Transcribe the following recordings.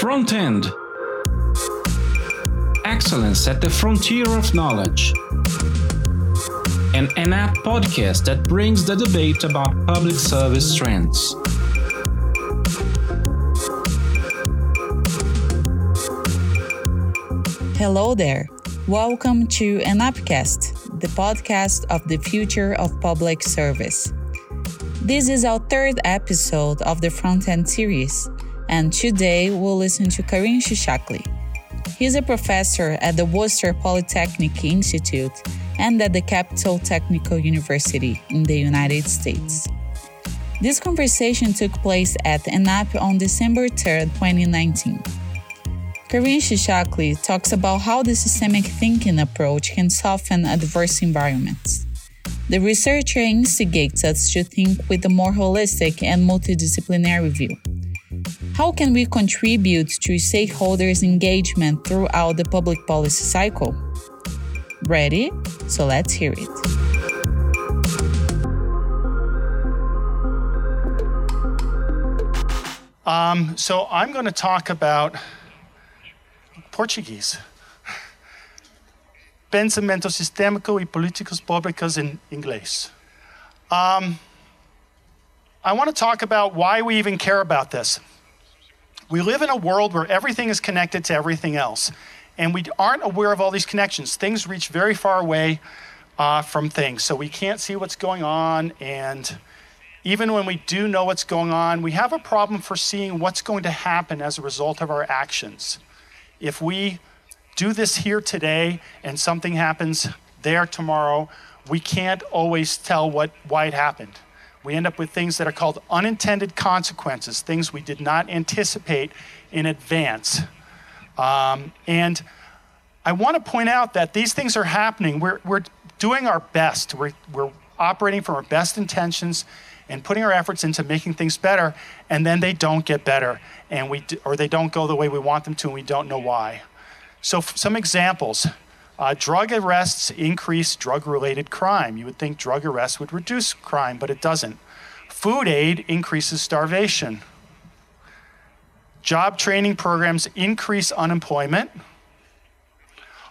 Front End Excellence at the Frontier of Knowledge. An ENAP podcast that brings the debate about public service trends. Hello there. Welcome to ENAPcast, the podcast of the future of public service. This is our third episode of the Front End series, and today we'll listen to Karim Chichakly. He's a professor at the Worcester Polytechnic Institute and at the Capital Technical University in the United States. This conversation took place at ENAP on December 3, 2019. Karim Chichakly talks about how the systemic thinking approach can soften adverse environments. The researcher instigates us to think with a more holistic and multidisciplinary view. How can we contribute to stakeholders' engagement throughout the public policy cycle? Ready? So let's hear it. Um, so I'm going to talk about Portuguese pensamento sistémico e políticas públicas in inglês. Um, I want to talk about why we even care about this. We live in a world where everything is connected to everything else, and we aren't aware of all these connections. Things reach very far away uh, from things, so we can't see what's going on. And even when we do know what's going on, we have a problem for seeing what's going to happen as a result of our actions. If we do this here today and something happens there tomorrow, we can't always tell what, why it happened. We end up with things that are called unintended consequences, things we did not anticipate in advance. Um, and I want to point out that these things are happening. We're, we're doing our best. We're, we're operating from our best intentions and putting our efforts into making things better, and then they don't get better, and we, or they don't go the way we want them to, and we don't know why. So, some examples uh, drug arrests increase drug related crime. You would think drug arrests would reduce crime, but it doesn't. Food aid increases starvation. Job training programs increase unemployment.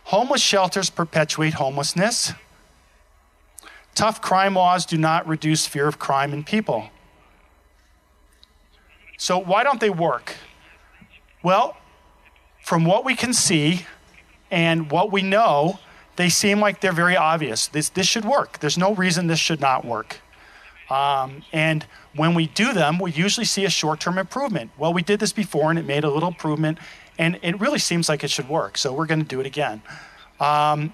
Homeless shelters perpetuate homelessness. Tough crime laws do not reduce fear of crime in people. So, why don't they work? Well, from what we can see and what we know, they seem like they're very obvious. This, this should work. There's no reason this should not work. Um, and when we do them, we usually see a short term improvement. Well, we did this before and it made a little improvement, and it really seems like it should work. So we're going to do it again. Um,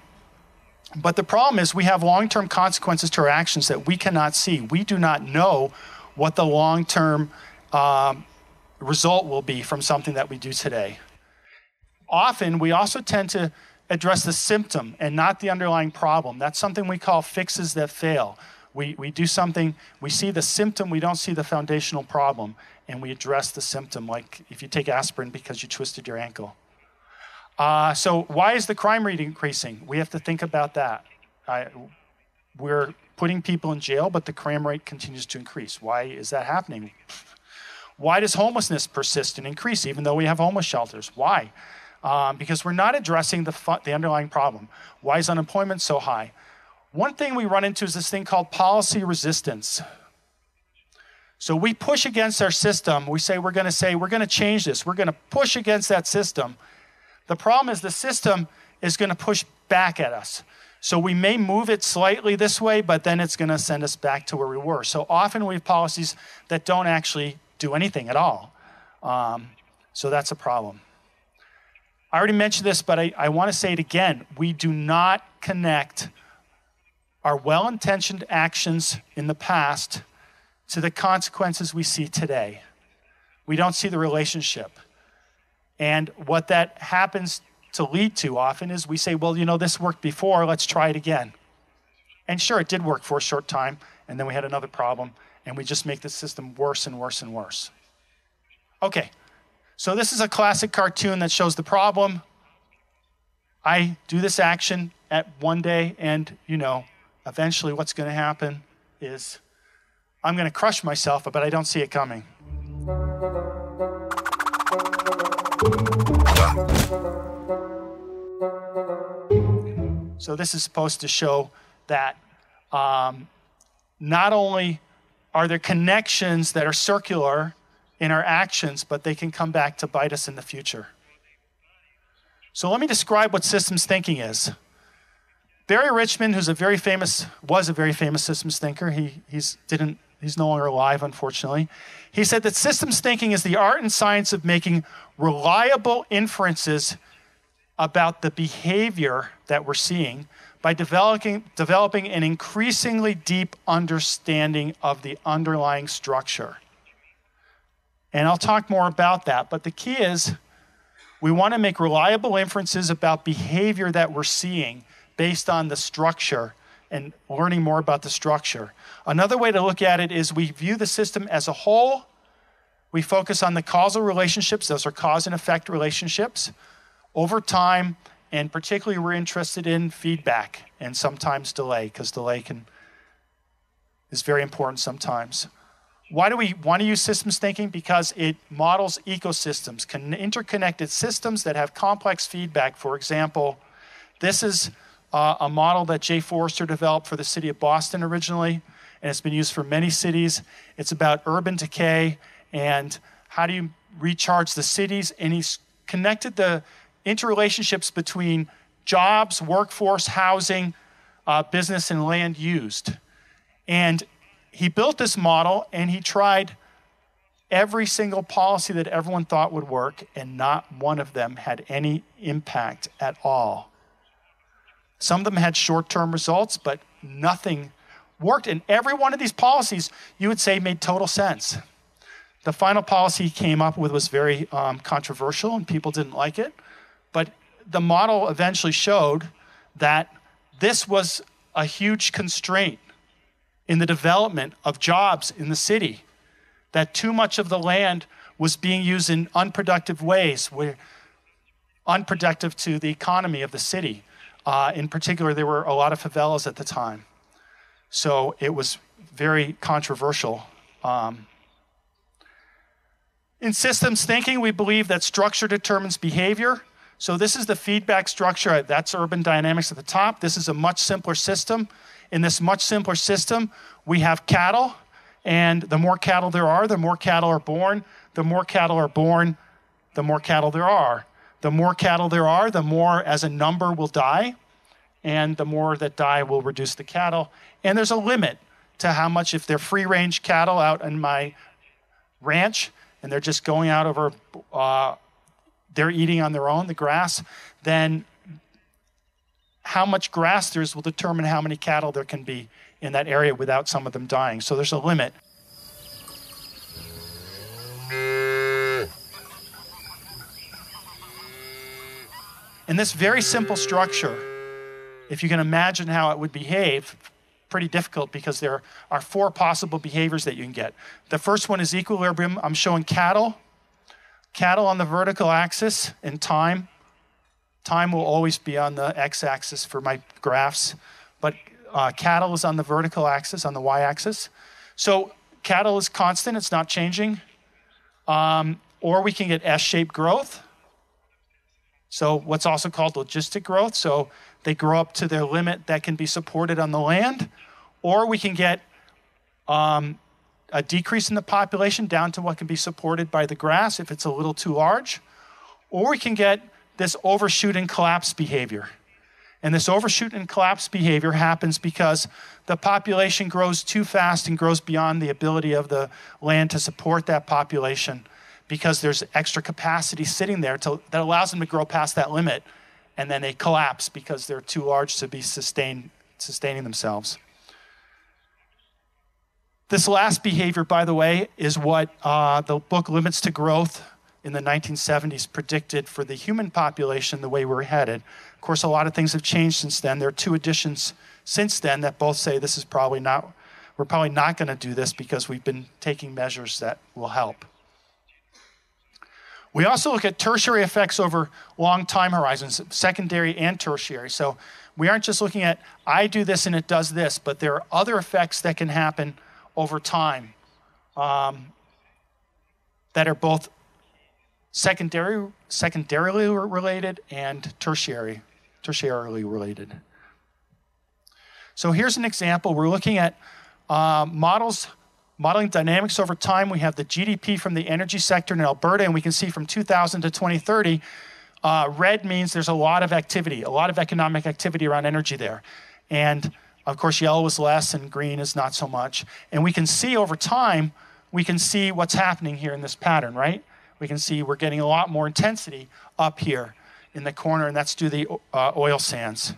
but the problem is, we have long term consequences to our actions that we cannot see. We do not know what the long term um, result will be from something that we do today often we also tend to address the symptom and not the underlying problem. That's something we call fixes that fail. We, we do something, we see the symptom, we don't see the foundational problem, and we address the symptom, like if you take aspirin because you twisted your ankle. Uh, so, why is the crime rate increasing? We have to think about that. I, we're putting people in jail, but the crime rate continues to increase. Why is that happening? Why does homelessness persist and increase even though we have homeless shelters? Why? Um, because we're not addressing the, fu- the underlying problem. Why is unemployment so high? One thing we run into is this thing called policy resistance. So we push against our system. We say we're going to say we're going to change this. We're going to push against that system. The problem is the system is going to push back at us. So we may move it slightly this way, but then it's going to send us back to where we were. So often we have policies that don't actually do anything at all. Um, so that's a problem. I already mentioned this, but I, I want to say it again. We do not connect our well intentioned actions in the past to the consequences we see today. We don't see the relationship. And what that happens to lead to often is we say, well, you know, this worked before, let's try it again. And sure, it did work for a short time, and then we had another problem, and we just make the system worse and worse and worse. Okay, so, this is a classic cartoon that shows the problem. I do this action at one day, and you know, eventually what's going to happen is I'm going to crush myself, but I don't see it coming. So, this is supposed to show that um, not only are there connections that are circular in our actions, but they can come back to bite us in the future. So let me describe what systems thinking is. Barry Richmond, who's a very famous, was a very famous systems thinker, he he's didn't he's no longer alive, unfortunately. He said that systems thinking is the art and science of making reliable inferences about the behavior that we're seeing by developing, developing an increasingly deep understanding of the underlying structure. And I'll talk more about that, but the key is we want to make reliable inferences about behavior that we're seeing based on the structure and learning more about the structure. Another way to look at it is we view the system as a whole. We focus on the causal relationships, those are cause and effect relationships. Over time, and particularly we're interested in feedback and sometimes delay, because delay can is very important sometimes. Why do we want to use systems thinking? Because it models ecosystems, interconnected systems that have complex feedback. For example, this is uh, a model that Jay Forrester developed for the city of Boston originally, and it's been used for many cities. It's about urban decay and how do you recharge the cities. And he's connected the interrelationships between jobs, workforce, housing, uh, business, and land used. And he built this model and he tried every single policy that everyone thought would work, and not one of them had any impact at all. Some of them had short term results, but nothing worked. And every one of these policies, you would say, made total sense. The final policy he came up with was very um, controversial, and people didn't like it. But the model eventually showed that this was a huge constraint in the development of jobs in the city, that too much of the land was being used in unproductive ways, where unproductive to the economy of the city. Uh, in particular, there were a lot of favelas at the time. So it was very controversial. Um, in systems thinking, we believe that structure determines behavior. So this is the feedback structure. That's urban dynamics at the top. This is a much simpler system in this much simpler system, we have cattle, and the more cattle there are, the more cattle are born. The more cattle are born, the more cattle there are. The more cattle there are, the more as a number will die, and the more that die will reduce the cattle. And there's a limit to how much, if they're free range cattle out in my ranch and they're just going out over, uh, they're eating on their own the grass, then how much grass there is will determine how many cattle there can be in that area without some of them dying. So there's a limit. In this very simple structure, if you can imagine how it would behave, pretty difficult because there are four possible behaviors that you can get. The first one is equilibrium. I'm showing cattle. Cattle on the vertical axis in time Time will always be on the x-axis for my graphs, but uh, cattle is on the vertical axis, on the y-axis. So cattle is constant, it's not changing. Um, or we can get S-shaped growth. So what's also called logistic growth. So they grow up to their limit that can be supported on the land. Or we can get um, a decrease in the population down to what can be supported by the grass if it's a little too large. Or we can get this overshoot and collapse behavior. And this overshoot and collapse behavior happens because the population grows too fast and grows beyond the ability of the land to support that population because there's extra capacity sitting there to, that allows them to grow past that limit. And then they collapse because they're too large to be sustained, sustaining themselves. This last behavior, by the way, is what uh, the book Limits to Growth in the 1970s predicted for the human population the way we're headed. Of course, a lot of things have changed since then. There are two editions since then that both say this is probably not, we're probably not going to do this because we've been taking measures that will help. We also look at tertiary effects over long time horizons, secondary and tertiary. So we aren't just looking at, I do this and it does this, but there are other effects that can happen over time um, that are both secondary, secondarily related and tertiary, tertiarily related. So here's an example. We're looking at uh, models, modeling dynamics over time. We have the GDP from the energy sector in Alberta, and we can see from 2000 to 2030, uh, red means there's a lot of activity, a lot of economic activity around energy there. And of course, yellow is less and green is not so much. And we can see over time, we can see what's happening here in this pattern, right? We can see we're getting a lot more intensity up here in the corner, and that's due to the uh, oil sands.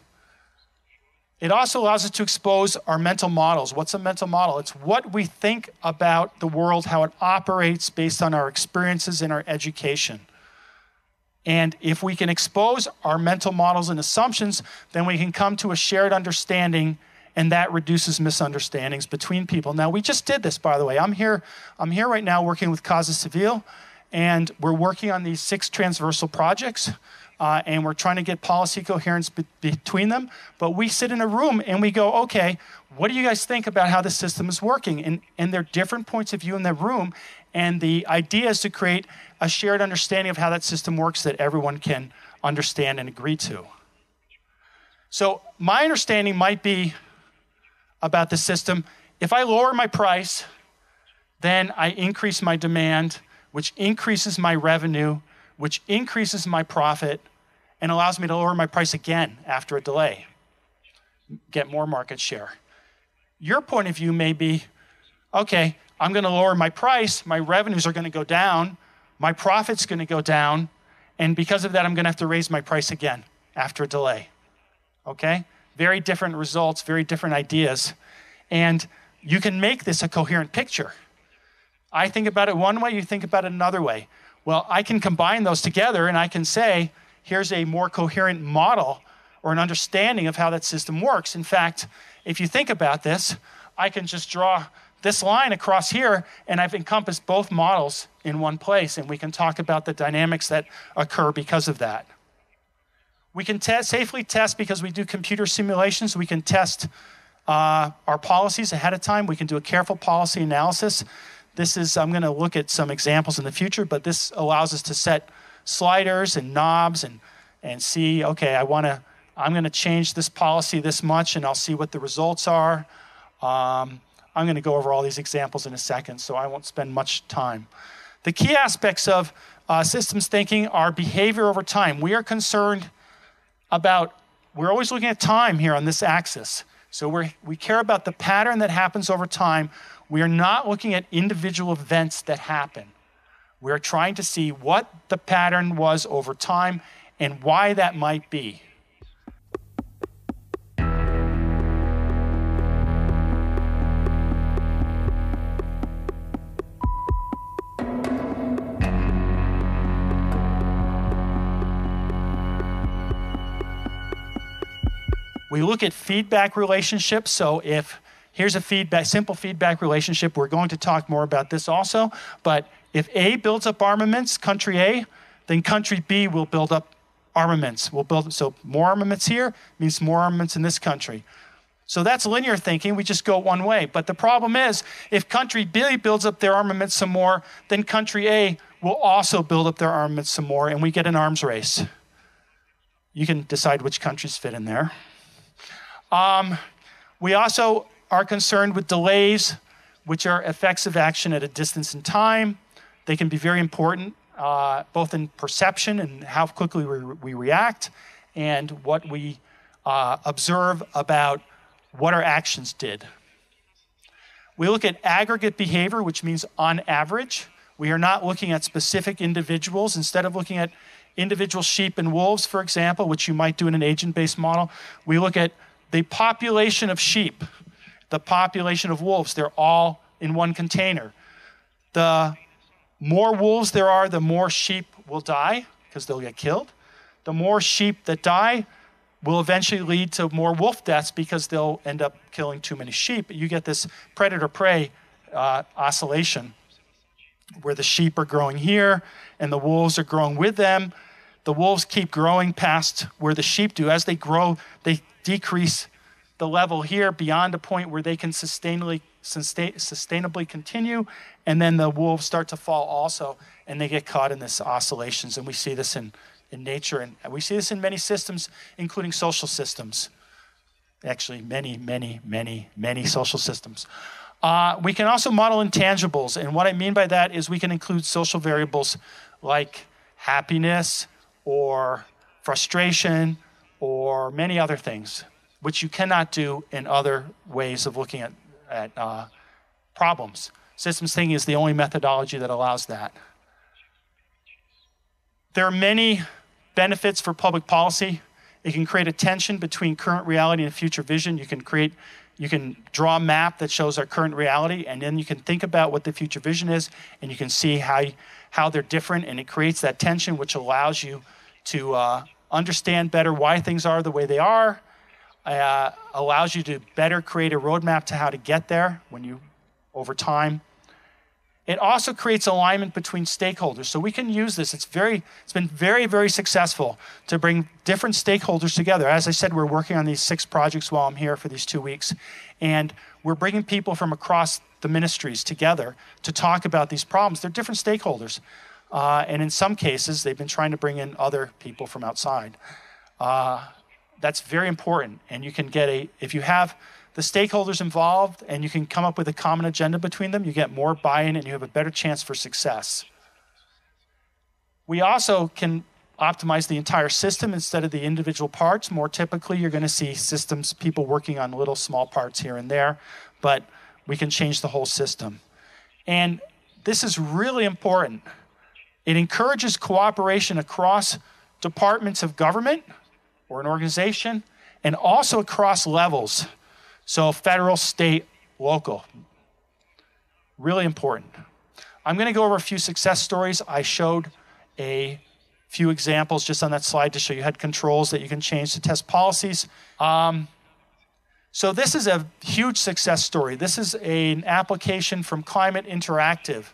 It also allows us to expose our mental models. What's a mental model? It's what we think about the world, how it operates based on our experiences and our education. And if we can expose our mental models and assumptions, then we can come to a shared understanding and that reduces misunderstandings between people. Now, we just did this, by the way. I'm here, I'm here right now working with Casa Civil, and we're working on these six transversal projects uh, and we're trying to get policy coherence be- between them. But we sit in a room and we go, okay, what do you guys think about how the system is working? And, and there are different points of view in the room. And the idea is to create a shared understanding of how that system works that everyone can understand and agree to. So, my understanding might be about the system if I lower my price, then I increase my demand, which increases my revenue, which increases my profit and allows me to lower my price again after a delay, get more market share. Your point of view may be okay, I'm going to lower my price, my revenues are going to go down, my profit's going to go down, and because of that, I'm going to have to raise my price again after a delay. Okay? Very different results, very different ideas. And you can make this a coherent picture. I think about it one way, you think about it another way. Well, I can combine those together and I can say, here's a more coherent model or an understanding of how that system works. In fact, if you think about this, I can just draw this line across here and I've encompassed both models in one place and we can talk about the dynamics that occur because of that. We can te- safely test because we do computer simulations. We can test uh, our policies ahead of time. We can do a careful policy analysis. This is, I'm going to look at some examples in the future, but this allows us to set sliders and knobs and, and see, okay, I want to, I'm going to change this policy this much and I'll see what the results are. Um, I'm going to go over all these examples in a second, so I won't spend much time. The key aspects of uh, systems thinking are behavior over time. We are concerned about, we're always looking at time here on this axis. So we we care about the pattern that happens over time we are not looking at individual events that happen. We are trying to see what the pattern was over time and why that might be. We look at feedback relationships. So if Here's a feedback, simple feedback relationship. We're going to talk more about this also. But if A builds up armaments, country A, then country B will build up armaments. We'll build so more armaments here means more armaments in this country. So that's linear thinking. We just go one way. But the problem is, if country B builds up their armaments some more, then country A will also build up their armaments some more, and we get an arms race. You can decide which countries fit in there. Um, we also are concerned with delays, which are effects of action at a distance in time. They can be very important, uh, both in perception and how quickly we, we react, and what we uh, observe about what our actions did. We look at aggregate behavior, which means on average. We are not looking at specific individuals. Instead of looking at individual sheep and wolves, for example, which you might do in an agent based model, we look at the population of sheep the population of wolves. They're all in one container. The more wolves there are, the more sheep will die because they'll get killed. The more sheep that die will eventually lead to more wolf deaths because they'll end up killing too many sheep. You get this predator prey uh, oscillation where the sheep are growing here and the wolves are growing with them. The wolves keep growing past where the sheep do. As they grow, they decrease the level here beyond a point where they can sustainably, sustainably continue, and then the wolves start to fall also, and they get caught in this oscillations. And we see this in, in nature, and we see this in many systems, including social systems. Actually, many, many, many, many social systems. Uh, we can also model intangibles. And what I mean by that is we can include social variables like happiness or frustration or many other things, which you cannot do in other ways of looking at, at uh, problems. Systems thinking is the only methodology that allows that. There are many benefits for public policy. It can create a tension between current reality and future vision. You can create you can draw a map that shows our current reality and then you can think about what the future vision is and you can see how how they're different and it creates that tension which allows you to uh, understand better why things are the way they are uh, allows you to better create a roadmap to how to get there when you over time it also creates alignment between stakeholders. So we can use this. It's very, it's been very, very successful to bring different stakeholders together. As I said, we're working on these six projects while I'm here for these two weeks, and we're bringing people from across the ministries together to talk about these problems. They're different stakeholders, uh, and in some cases, they've been trying to bring in other people from outside. Uh, that's very important, and you can get a if you have the stakeholders involved and you can come up with a common agenda between them, you get more buy in and you have a better chance for success. We also can optimize the entire system instead of the individual parts. More typically, you're going to see systems, people working on little small parts here and there, but we can change the whole system. And this is really important. It encourages cooperation across departments of government or an organization and also across levels. So, federal, state, local. Really important. I'm going to go over a few success stories. I showed a few examples just on that slide to show you had controls that you can change to test policies. Um, so, this is a huge success story. This is a, an application from Climate Interactive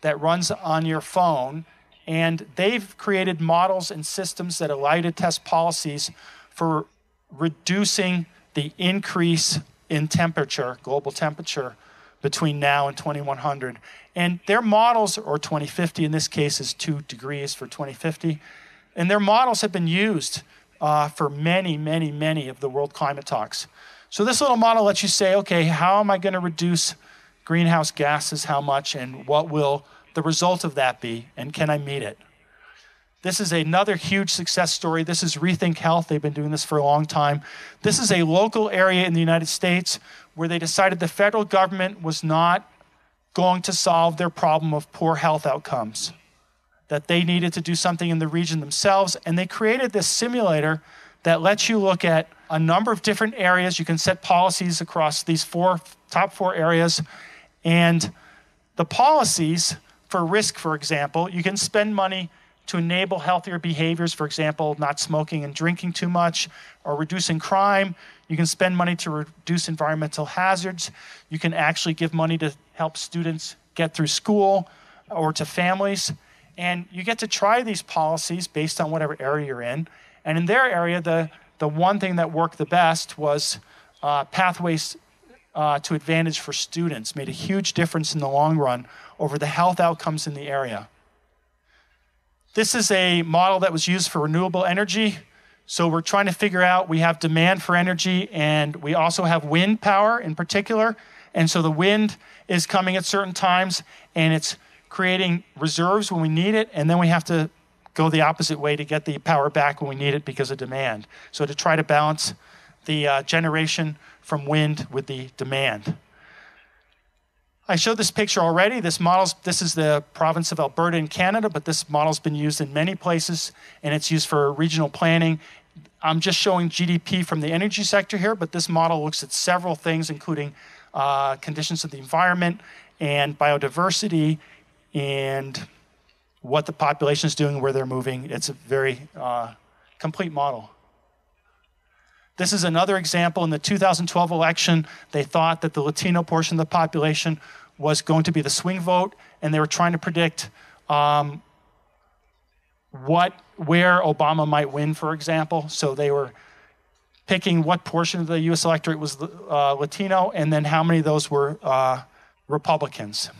that runs on your phone, and they've created models and systems that allow you to test policies for reducing the increase in temperature, global temperature, between now and 2100. And their models, or 2050 in this case, is two degrees for 2050. And their models have been used uh, for many, many, many of the world climate talks. So this little model lets you say, okay, how am I going to reduce greenhouse gases? How much? And what will the result of that be? And can I meet it? This is another huge success story. This is Rethink Health. They've been doing this for a long time. This is a local area in the United States where they decided the federal government was not going to solve their problem of poor health outcomes, that they needed to do something in the region themselves. And they created this simulator that lets you look at a number of different areas. You can set policies across these four top four areas. And the policies for risk, for example, you can spend money to enable healthier behaviors, for example, not smoking and drinking too much, or reducing crime. You can spend money to reduce environmental hazards. You can actually give money to help students get through school or to families. And you get to try these policies based on whatever area you're in. And in their area, the, the one thing that worked the best was uh, pathways uh, to advantage for students, made a huge difference in the long run over the health outcomes in the area. This is a model that was used for renewable energy. So we're trying to figure out we have demand for energy and we also have wind power in particular. And so the wind is coming at certain times and it's creating reserves when we need it. And then we have to go the opposite way to get the power back when we need it because of demand. So to try to balance the uh, generation from wind with the demand. I showed this picture already. This model's this is the province of Alberta in Canada, but this model's been used in many places and it's used for regional planning. I'm just showing GDP from the energy sector here, but this model looks at several things, including uh, conditions of the environment and biodiversity and what the population is doing, where they're moving. It's a very uh, complete model. This is another example. In the 2012 election, they thought that the Latino portion of the population was going to be the swing vote, and they were trying to predict um, what where Obama might win, for example. So they were picking what portion of the U.S. electorate was uh, Latino, and then how many of those were uh, Republicans.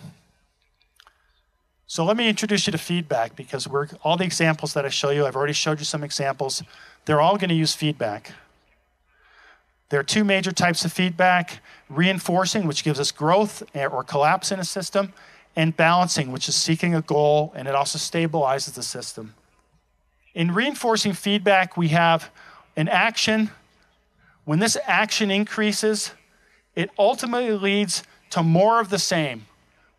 So let me introduce you to feedback because we're all the examples that I show you. I've already showed you some examples. They're all going to use feedback. There are two major types of feedback reinforcing, which gives us growth or collapse in a system, and balancing, which is seeking a goal and it also stabilizes the system. In reinforcing feedback, we have an action. When this action increases, it ultimately leads to more of the same.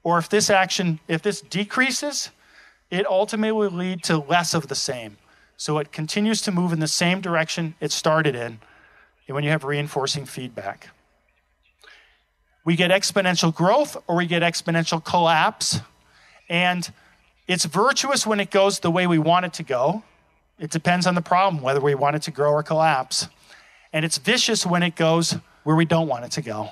Or if this action, if this decreases, it ultimately will lead to less of the same. So it continues to move in the same direction it started in when you have reinforcing feedback. We get exponential growth or we get exponential collapse. And it's virtuous when it goes the way we want it to go. It depends on the problem, whether we want it to grow or collapse. And it's vicious when it goes where we don't want it to go.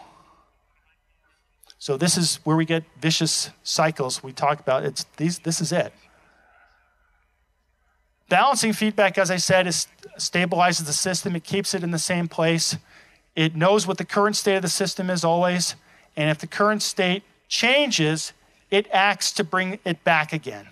So this is where we get vicious cycles we talk about. It's these this is it. Balancing feedback, as I said, is stabilizes the system. It keeps it in the same place. It knows what the current state of the system is always. And if the current state changes, it acts to bring it back again.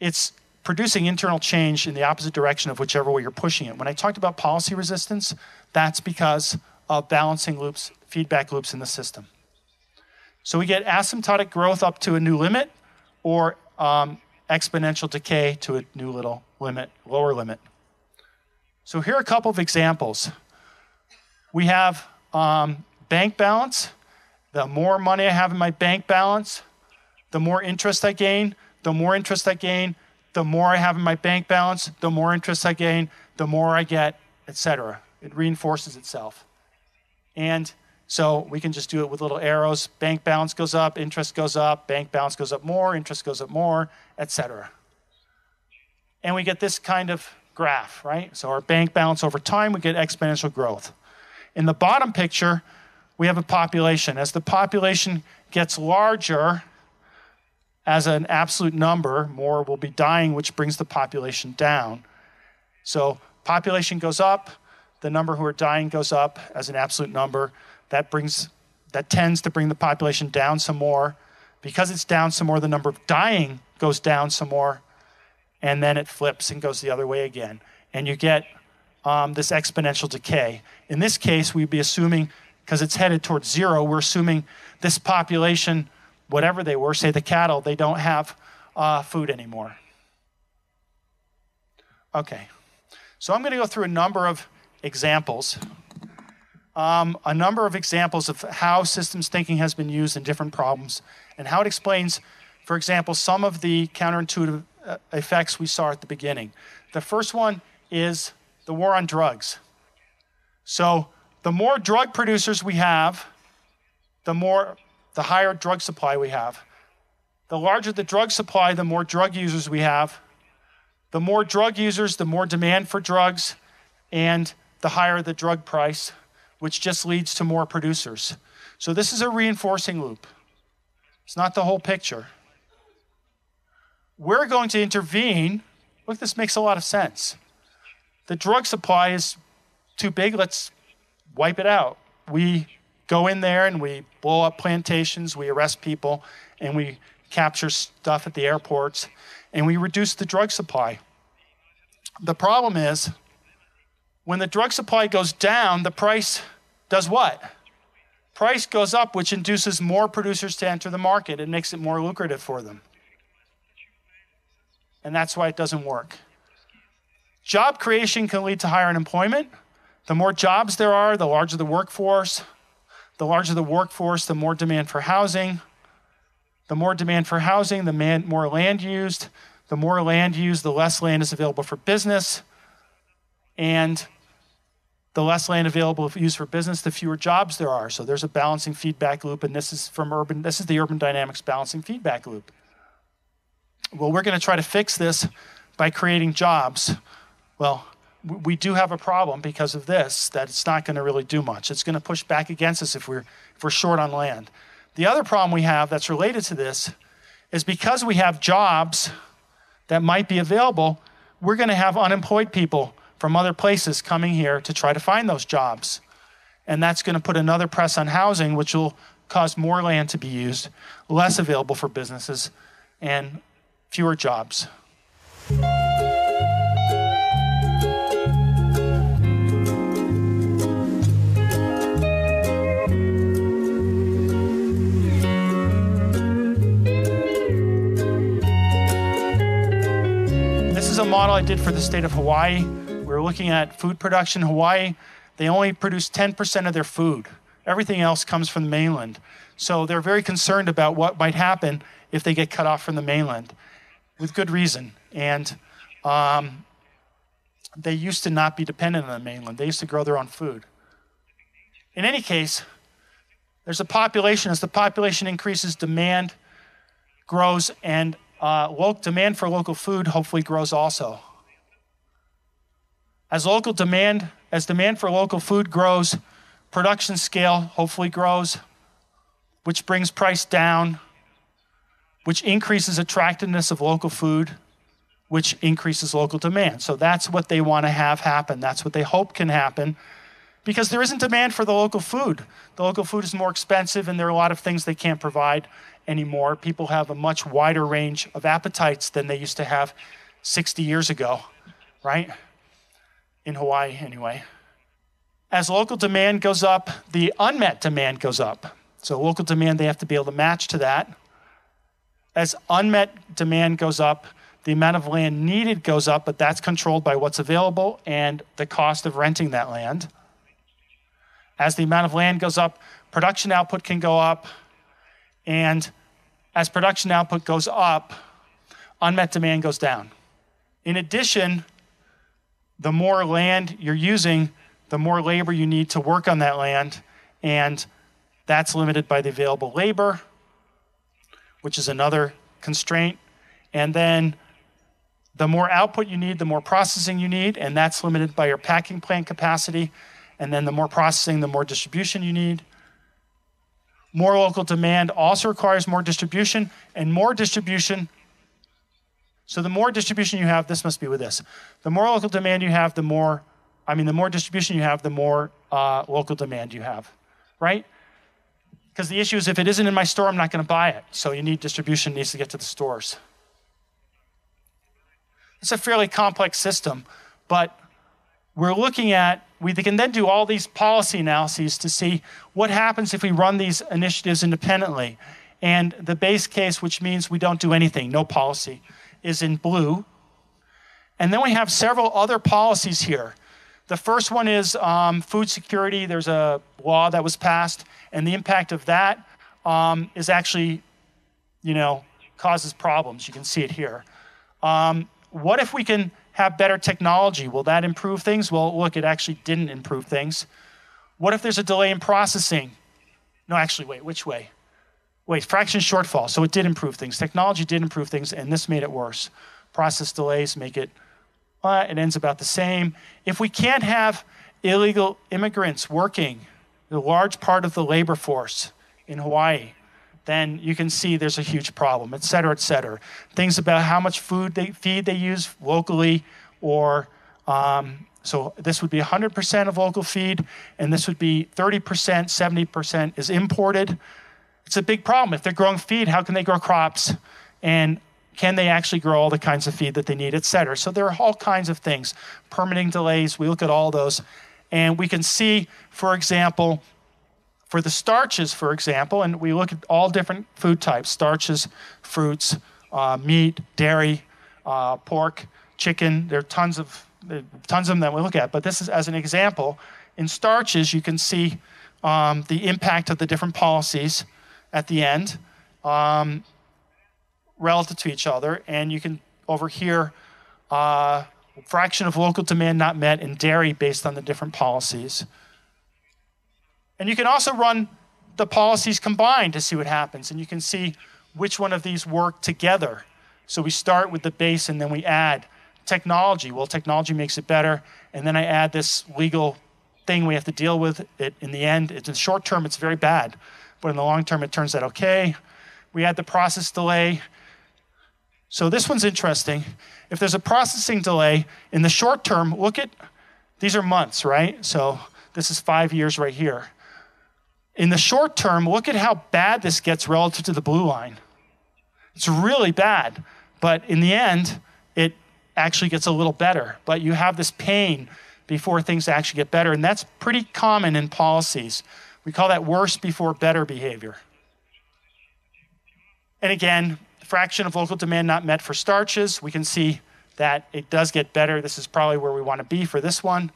It's producing internal change in the opposite direction of whichever way you're pushing it. When I talked about policy resistance, that's because of balancing loops, feedback loops in the system. So we get asymptotic growth up to a new limit or um, exponential decay to a new little limit, lower limit. So here are a couple of examples. We have um, bank balance. The more money I have in my bank balance, the more interest I gain. The more interest I gain, the more I have in my bank balance, the more interest I gain, the more I get, etc. It reinforces itself. And so we can just do it with little arrows. Bank balance goes up, interest goes up, bank balance goes up more, interest goes up more, etc. And we get this kind of graph, right? So our bank balance over time, we get exponential growth. In the bottom picture, we have a population. As the population gets larger, as an absolute number, more will be dying, which brings the population down. So population goes up, the number who are dying goes up as an absolute number. That brings that tends to bring the population down some more. Because it's down some more, the number of dying goes down some more, and then it flips and goes the other way again. And you get um, this exponential decay. In this case, we'd be assuming, because it's headed towards zero, we're assuming this population, whatever they were, say the cattle, they don't have uh, food anymore. Okay, so I'm going to go through a number of examples. Um, a number of examples of how systems thinking has been used in different problems and how it explains, for example, some of the counterintuitive uh, effects we saw at the beginning. The first one is the war on drugs. So, the more drug producers we have, the more the higher drug supply we have. The larger the drug supply, the more drug users we have. The more drug users, the more demand for drugs, and the higher the drug price, which just leads to more producers. So, this is a reinforcing loop. It's not the whole picture. We're going to intervene. Look, this makes a lot of sense. The drug supply is too big. Let's wipe it out. We go in there and we blow up plantations, we arrest people, and we capture stuff at the airports, and we reduce the drug supply. The problem is, when the drug supply goes down, the price does what? Price goes up, which induces more producers to enter the market. It makes it more lucrative for them. And that's why it doesn't work. Job creation can lead to higher unemployment. The more jobs there are, the larger the workforce. The larger the workforce, the more demand for housing. The more demand for housing, the man, more land used. The more land used, the less land is available for business. And the less land available for use for business, the fewer jobs there are. So there's a balancing feedback loop, and this is from urban, this is the urban dynamics balancing feedback loop. Well, we're going to try to fix this by creating jobs. Well, we do have a problem because of this that it's not going to really do much. It's going to push back against us if we're if we're short on land. The other problem we have that's related to this is because we have jobs that might be available, we're going to have unemployed people from other places coming here to try to find those jobs. And that's going to put another press on housing, which will cause more land to be used, less available for businesses, and fewer jobs. This is a model I did for the state of Hawaii. We were looking at food production. Hawaii, they only produce 10% of their food. Everything else comes from the mainland. So they're very concerned about what might happen if they get cut off from the mainland, with good reason. And um, they used to not be dependent on the mainland, they used to grow their own food. In any case, there's a population. As the population increases, demand grows, and uh, demand for local food hopefully grows also. As local demand, as demand for local food grows, production scale hopefully grows, which brings price down, which increases attractiveness of local food, which increases local demand. So that's what they want to have happen. That's what they hope can happen because there isn't demand for the local food. The local food is more expensive, and there are a lot of things they can't provide anymore. People have a much wider range of appetites than they used to have 60 years ago, right? In Hawaii, anyway. As local demand goes up, the unmet demand goes up. So, local demand, they have to be able to match to that. As unmet demand goes up, the amount of land needed goes up, but that's controlled by what's available and the cost of renting that land. As the amount of land goes up, production output can go up. And as production output goes up, unmet demand goes down. In addition, the more land you're using, the more labor you need to work on that land. And that's limited by the available labor, which is another constraint. And then the more output you need, the more processing you need, and that's limited by your packing plant capacity. And then the more processing, the more distribution you need. More local demand also requires more distribution, and more distribution. So the more distribution you have, this must be with this. The more local demand you have, the more, I mean, the more distribution you have, the more uh, local demand you have, right? Because the issue is if it isn't in my store, I'm not going to buy it. So you need distribution needs to get to the stores. It's a fairly complex system, but we're looking at, we can then do all these policy analyses to see what happens if we run these initiatives independently. And the base case, which means we don't do anything, no policy, is in blue. And then we have several other policies here. The first one is um, food security. There's a law that was passed, and the impact of that um, is actually, you know, causes problems. You can see it here. Um, what if we can have better technology. Will that improve things? Well, look, it actually didn't improve things. What if there's a delay in processing? No, actually, wait, which way? Wait, fraction shortfall. So it did improve things. Technology did improve things, and this made it worse. Process delays make it, uh, it ends about the same. If we can't have illegal immigrants working, the large part of the labor force in Hawaii, then you can see there's a huge problem, et cetera, et cetera. Things about how much food they feed they use locally, or um, so this would be 100% of local feed, and this would be 30%, 70% is imported. It's a big problem. If they're growing feed, how can they grow crops? And can they actually grow all the kinds of feed that they need, et cetera? So there are all kinds of things. Permitting delays, we look at all those. And we can see, for example, for the starches, for example, and we look at all different food types starches, fruits, uh, meat, dairy, uh, pork, chicken. There are tons of, tons of them that we look at, but this is as an example. In starches, you can see um, the impact of the different policies at the end um, relative to each other, and you can over here. Uh, fraction of local demand not met in dairy based on the different policies. And you can also run the policies combined to see what happens. And you can see which one of these work together. So we start with the base and then we add technology. Well, technology makes it better. And then I add this legal thing we have to deal with. It in the end, it's in short term, it's very bad. But in the long term, it turns out okay. We add the process delay. So this one's interesting. If there's a processing delay in the short term, look at these are months, right? So this is five years right here. In the short term, look at how bad this gets relative to the blue line. It's really bad, but in the end, it actually gets a little better. But you have this pain before things actually get better, and that's pretty common in policies. We call that worse before better behavior. And again, fraction of local demand not met for starches. We can see that it does get better. This is probably where we want to be for this one.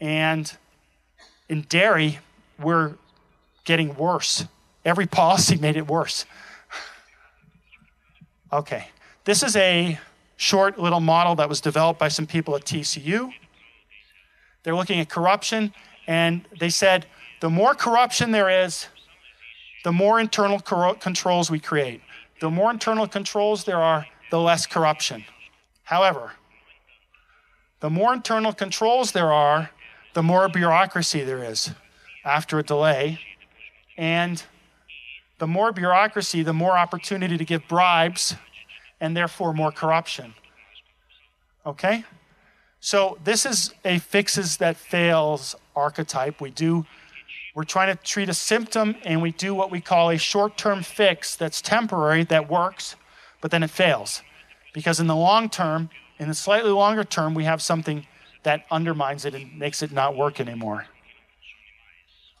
And in dairy, we're getting worse. Every policy made it worse. Okay, this is a short little model that was developed by some people at TCU. They're looking at corruption, and they said the more corruption there is, the more internal controls we create. The more internal controls there are, the less corruption. However, the more internal controls there are, the more bureaucracy there is after a delay. And the more bureaucracy, the more opportunity to give bribes, and therefore more corruption. Okay? So this is a fixes that fails archetype. We do we're trying to treat a symptom and we do what we call a short-term fix that's temporary that works, but then it fails. Because in the long term, in the slightly longer term, we have something that undermines it and makes it not work anymore.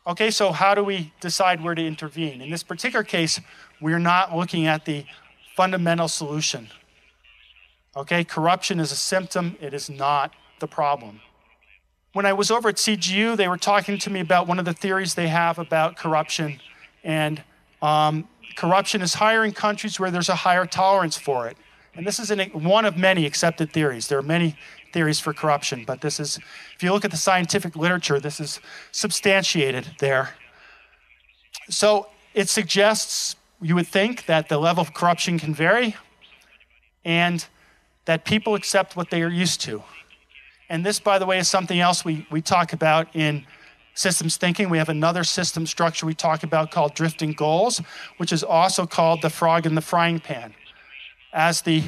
Okay, so how do we decide where to intervene? In this particular case, we're not looking at the fundamental solution. Okay, corruption is a symptom, it is not the problem. When I was over at CGU, they were talking to me about one of the theories they have about corruption. And um, corruption is higher in countries where there's a higher tolerance for it. And this is an, one of many accepted theories. There are many theories for corruption, but this is, if you look at the scientific literature, this is substantiated there. So it suggests, you would think, that the level of corruption can vary and that people accept what they are used to. And this, by the way, is something else we, we talk about in systems thinking. We have another system structure we talk about called drifting goals, which is also called the frog in the frying pan. As the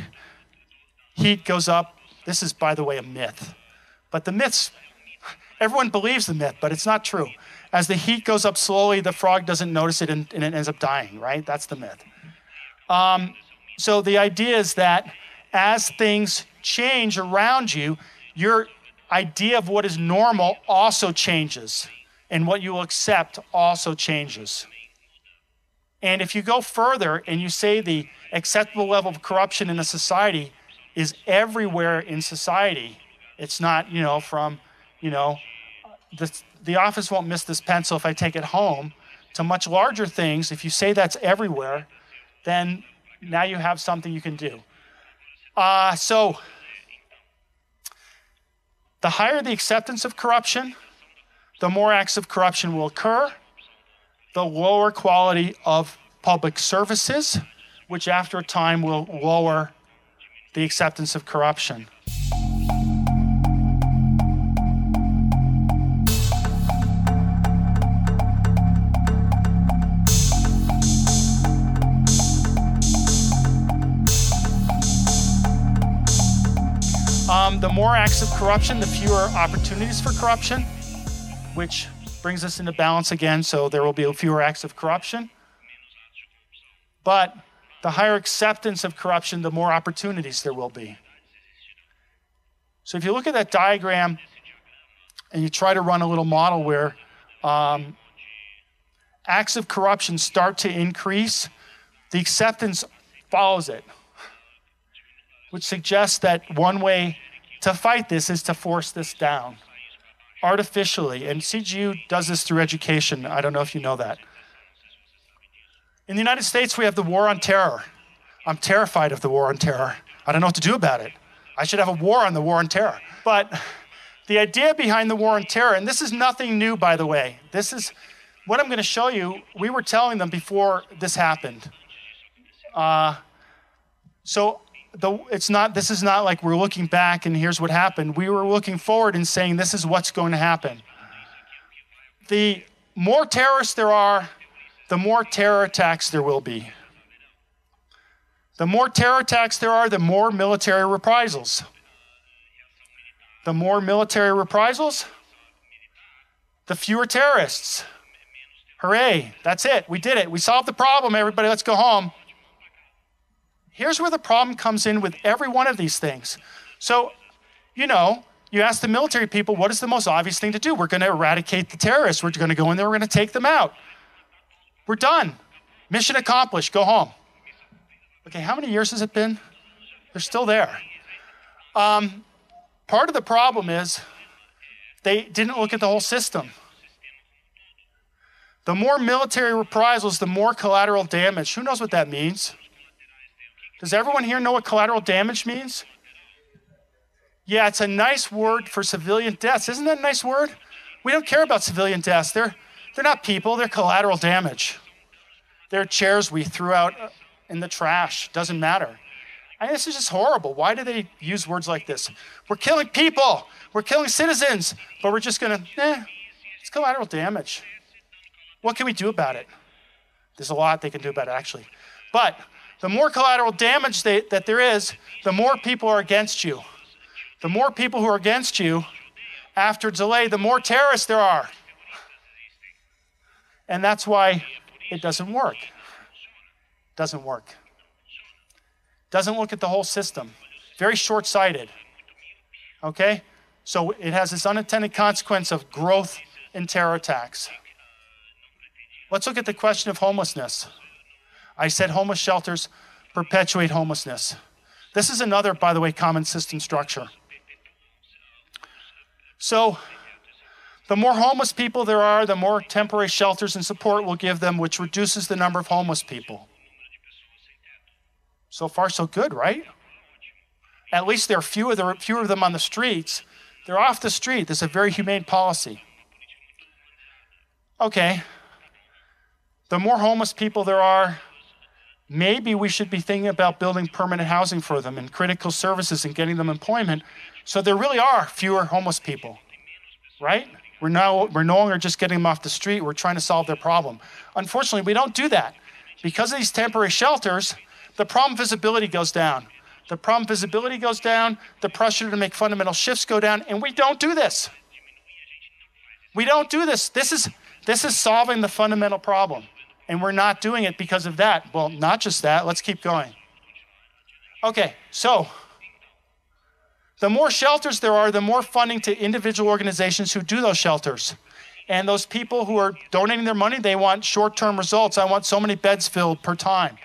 heat goes up, this is, by the way, a myth. But the myths, everyone believes the myth, but it's not true. As the heat goes up slowly, the frog doesn't notice it and, and it ends up dying, right? That's the myth. Um, so the idea is that as things change around you, your idea of what is normal also changes, and what you will accept also changes. And if you go further and you say the acceptable level of corruption in a society is everywhere in society. It's not, you know, from, you know, the, the office won't miss this pencil if I take it home, to much larger things. If you say that's everywhere, then now you have something you can do. Uh, so, the higher the acceptance of corruption, the more acts of corruption will occur, the lower quality of public services, which after a time will lower the acceptance of corruption. Um, the more acts of corruption, the fewer opportunities for corruption, which brings us into balance again. So there will be fewer acts of corruption. But the higher acceptance of corruption, the more opportunities there will be. So if you look at that diagram and you try to run a little model where um, acts of corruption start to increase, the acceptance follows it, which suggests that one way to fight this is to force this down artificially. And CGU does this through education. I don't know if you know that. In the United States, we have the war on terror. I'm terrified of the war on terror. I don't know what to do about it. I should have a war on the war on terror. But the idea behind the war on terror, and this is nothing new, by the way, this is what I'm going to show you. We were telling them before this happened. Uh, so the, it's not, this is not like we're looking back and here's what happened. We were looking forward and saying this is what's going to happen. The more terrorists there are, the more terror attacks there will be. The more terror attacks there are, the more military reprisals. The more military reprisals, the fewer terrorists. Hooray, that's it. We did it. We solved the problem, everybody. Let's go home. Here's where the problem comes in with every one of these things. So, you know, you ask the military people, what is the most obvious thing to do? We're going to eradicate the terrorists. We're going to go in there, we're going to take them out. We're done. Mission accomplished. Go home. Okay, how many years has it been? They're still there. Um, part of the problem is they didn't look at the whole system. The more military reprisals, the more collateral damage. Who knows what that means? Does everyone here know what collateral damage means? Yeah, it's a nice word for civilian deaths. Isn't that a nice word? We don't care about civilian deaths. They're, they're not people, they're collateral damage. They're chairs we threw out in the trash. Doesn't matter. I mean, this is just horrible. Why do they use words like this? We're killing people, we're killing citizens, but we're just going to, eh, it's collateral damage. What can we do about it? There's a lot they can do about it, actually. But the more collateral damage they, that there is, the more people are against you. The more people who are against you after delay, the more terrorists there are. And that's why it doesn't work. Doesn't work. Doesn't look at the whole system. Very short sighted. Okay? So it has this unintended consequence of growth in terror attacks. Let's look at the question of homelessness. I said homeless shelters perpetuate homelessness. This is another, by the way, common system structure. So, the more homeless people there are, the more temporary shelters and support we'll give them, which reduces the number of homeless people. So far, so good, right? At least there are fewer, there are fewer of them on the streets. They're off the street. This is a very humane policy. Okay. The more homeless people there are, maybe we should be thinking about building permanent housing for them and critical services and getting them employment so there really are fewer homeless people, right? We're, now, we're no longer just getting them off the street, we're trying to solve their problem. Unfortunately, we don't do that. Because of these temporary shelters, the problem visibility goes down. The problem visibility goes down, the pressure to make fundamental shifts go down, and we don't do this. We don't do this. This is, this is solving the fundamental problem. And we're not doing it because of that. Well, not just that. Let's keep going. Okay, so the more shelters there are, the more funding to individual organizations who do those shelters. And those people who are donating their money, they want short term results. I want so many beds filled per time.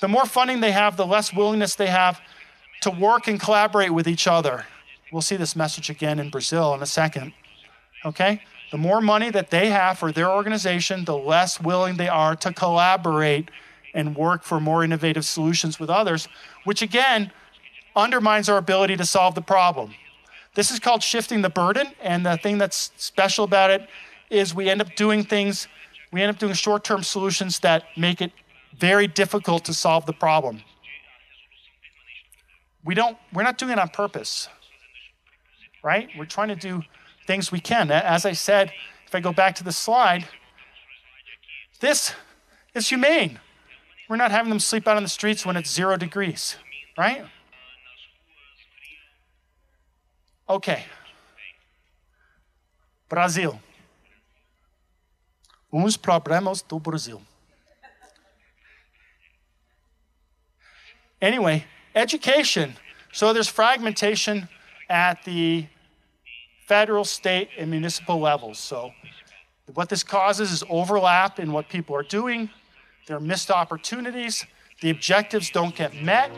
The more funding they have, the less willingness they have to work and collaborate with each other. We'll see this message again in Brazil in a second. Okay? The more money that they have for their organization, the less willing they are to collaborate and work for more innovative solutions with others, which again undermines our ability to solve the problem. This is called shifting the burden, and the thing that's special about it is we end up doing things, we end up doing short term solutions that make it very difficult to solve the problem. We don't, we're not doing it on purpose, right? We're trying to do things we can. As I said, if I go back to the slide, this is humane. We're not having them sleep out on the streets when it's zero degrees, right? Okay. Brasil. Uns problemas do Brasil. Anyway, education. So there's fragmentation at the federal, state, and municipal levels. So what this causes is overlap in what people are doing. There are missed opportunities. The objectives don't get met.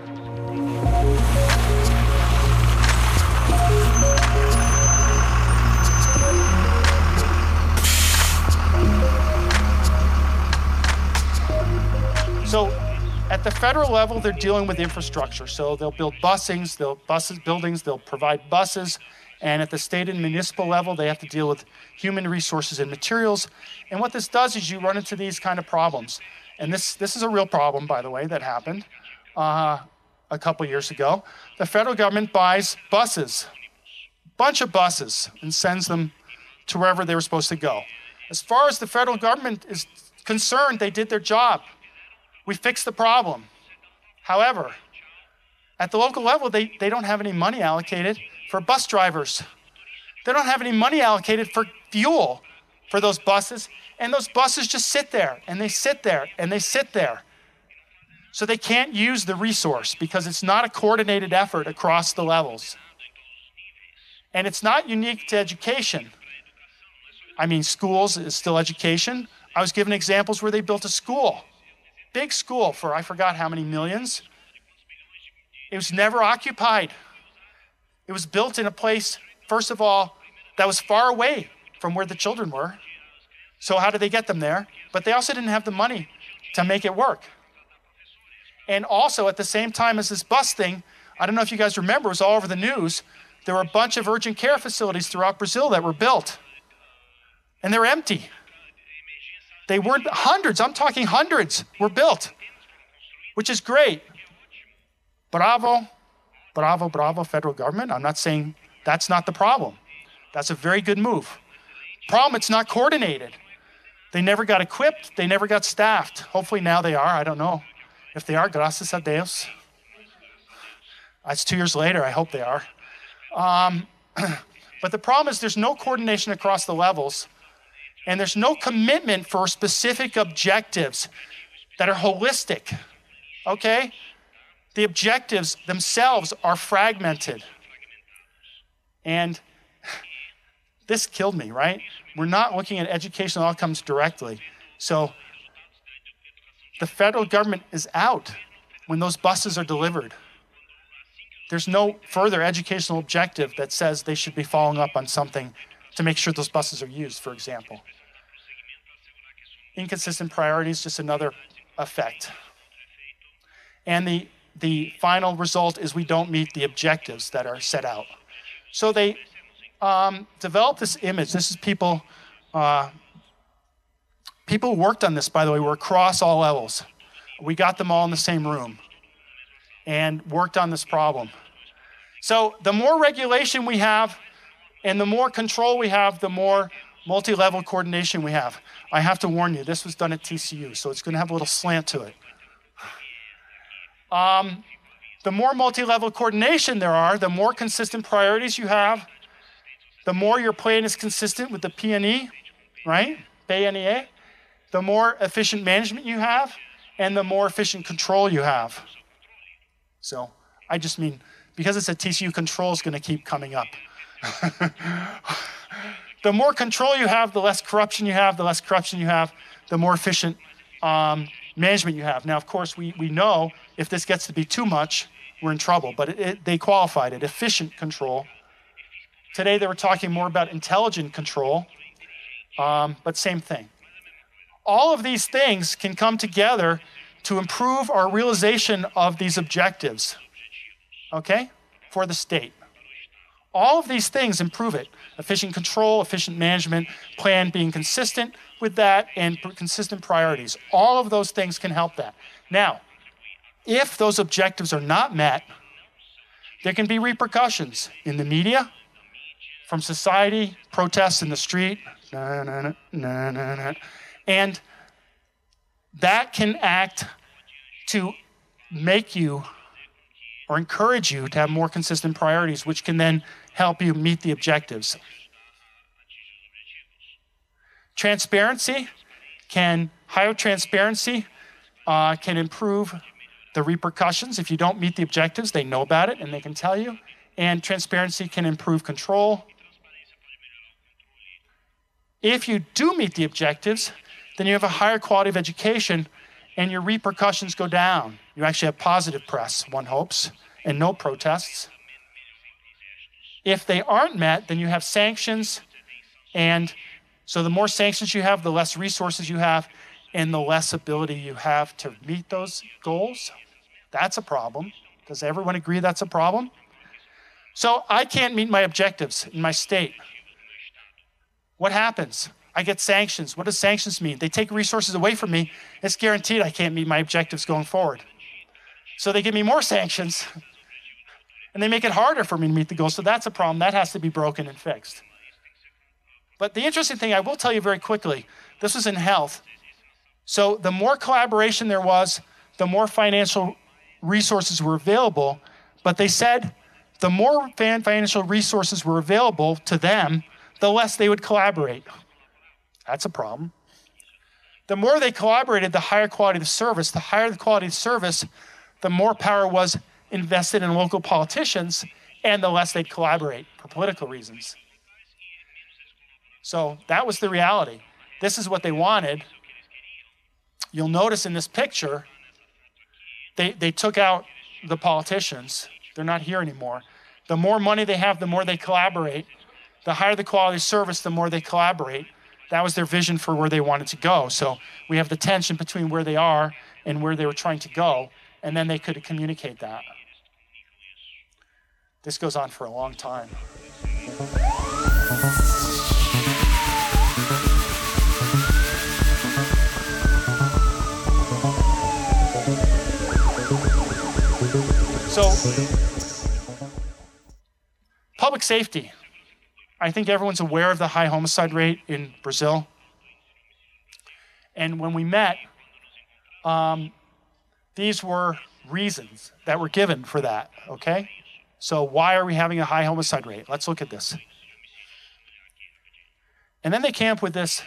So at the federal level, they're dealing with infrastructure. So they'll build busings, they'll buses, buildings, they'll provide buses. And at the state and municipal level, they have to deal with human resources and materials. And what this does is you run into these kind of problems. And this, this is a real problem, by the way, that happened uh, a couple years ago. The federal government buys buses, bunch of buses, and sends them to wherever they were supposed to go. As far as the federal government is concerned, they did their job. We fixed the problem. However, at the local level, they, they don't have any money allocated for bus drivers. They don't have any money allocated for fuel for those buses. And those buses just sit there and they sit there and they sit there. So they can't use the resource because it's not a coordinated effort across the levels. And it's not unique to education. I mean, schools is still education. I was given examples where they built a school Big school for I forgot how many millions. It was never occupied. It was built in a place, first of all, that was far away from where the children were. So, how did they get them there? But they also didn't have the money to make it work. And also, at the same time as this bus thing, I don't know if you guys remember, it was all over the news. There were a bunch of urgent care facilities throughout Brazil that were built, and they're empty. They weren't hundreds, I'm talking hundreds, were built, which is great. Bravo, bravo, bravo, federal government. I'm not saying that's not the problem. That's a very good move. Problem, it's not coordinated. They never got equipped, they never got staffed. Hopefully now they are, I don't know. If they are, gracias a Dios. It's two years later, I hope they are. Um, but the problem is there's no coordination across the levels, and there's no commitment for specific objectives that are holistic. Okay? The objectives themselves are fragmented. And this killed me, right? We're not looking at educational outcomes directly. So the federal government is out when those buses are delivered. There's no further educational objective that says they should be following up on something to make sure those buses are used, for example. Inconsistent priorities, just another effect. And the, the final result is we don't meet the objectives that are set out. So they um, developed this image. This is people, uh, people who worked on this, by the way, were across all levels. We got them all in the same room and worked on this problem. So the more regulation we have and the more control we have, the more multi level coordination we have. I have to warn you, this was done at TCU, so it's going to have a little slant to it. Um, the more multi level coordination there are, the more consistent priorities you have, the more your plan is consistent with the PNE, right? PNEA, the more efficient management you have, and the more efficient control you have. So I just mean, because it's a TCU, control is going to keep coming up. the more control you have, the less corruption you have, the less corruption you have, the more efficient um, management you have. Now, of course, we, we know if this gets to be too much, we're in trouble, but it, it, they qualified it efficient control. Today, they were talking more about intelligent control, um, but same thing. All of these things can come together to improve our realization of these objectives, okay, for the state. All of these things improve it efficient control, efficient management, plan being consistent with that, and consistent priorities. All of those things can help that. Now, if those objectives are not met, there can be repercussions in the media, from society, protests in the street, nah, nah, nah, and that can act to make you or encourage you to have more consistent priorities, which can then help you meet the objectives. Transparency can, higher transparency uh, can improve the repercussions. If you don't meet the objectives, they know about it and they can tell you. And transparency can improve control. If you do meet the objectives, then you have a higher quality of education and your repercussions go down. You actually have positive press, one hopes, and no protests. If they aren't met, then you have sanctions, and so the more sanctions you have, the less resources you have, and the less ability you have to meet those goals. That's a problem. Does everyone agree that's a problem? So I can't meet my objectives in my state. What happens? I get sanctions. What does sanctions mean? They take resources away from me. It's guaranteed I can't meet my objectives going forward. So they give me more sanctions and they make it harder for me to meet the goals. So that's a problem. That has to be broken and fixed. But the interesting thing, I will tell you very quickly this was in health. So the more collaboration there was, the more financial resources were available. But they said the more financial resources were available to them, the less they would collaborate. That's a problem. The more they collaborated, the higher quality of service. The higher the quality of service, the more power was invested in local politicians, and the less they'd collaborate for political reasons. So that was the reality. This is what they wanted. You'll notice in this picture, they, they took out the politicians. They're not here anymore The more money they have, the more they collaborate. The higher the quality of service, the more they collaborate. That was their vision for where they wanted to go. So we have the tension between where they are and where they were trying to go, and then they could communicate that. This goes on for a long time. So, public safety. I think everyone's aware of the high homicide rate in Brazil. And when we met, um, these were reasons that were given for that, okay? So, why are we having a high homicide rate? Let's look at this. And then they came up with this,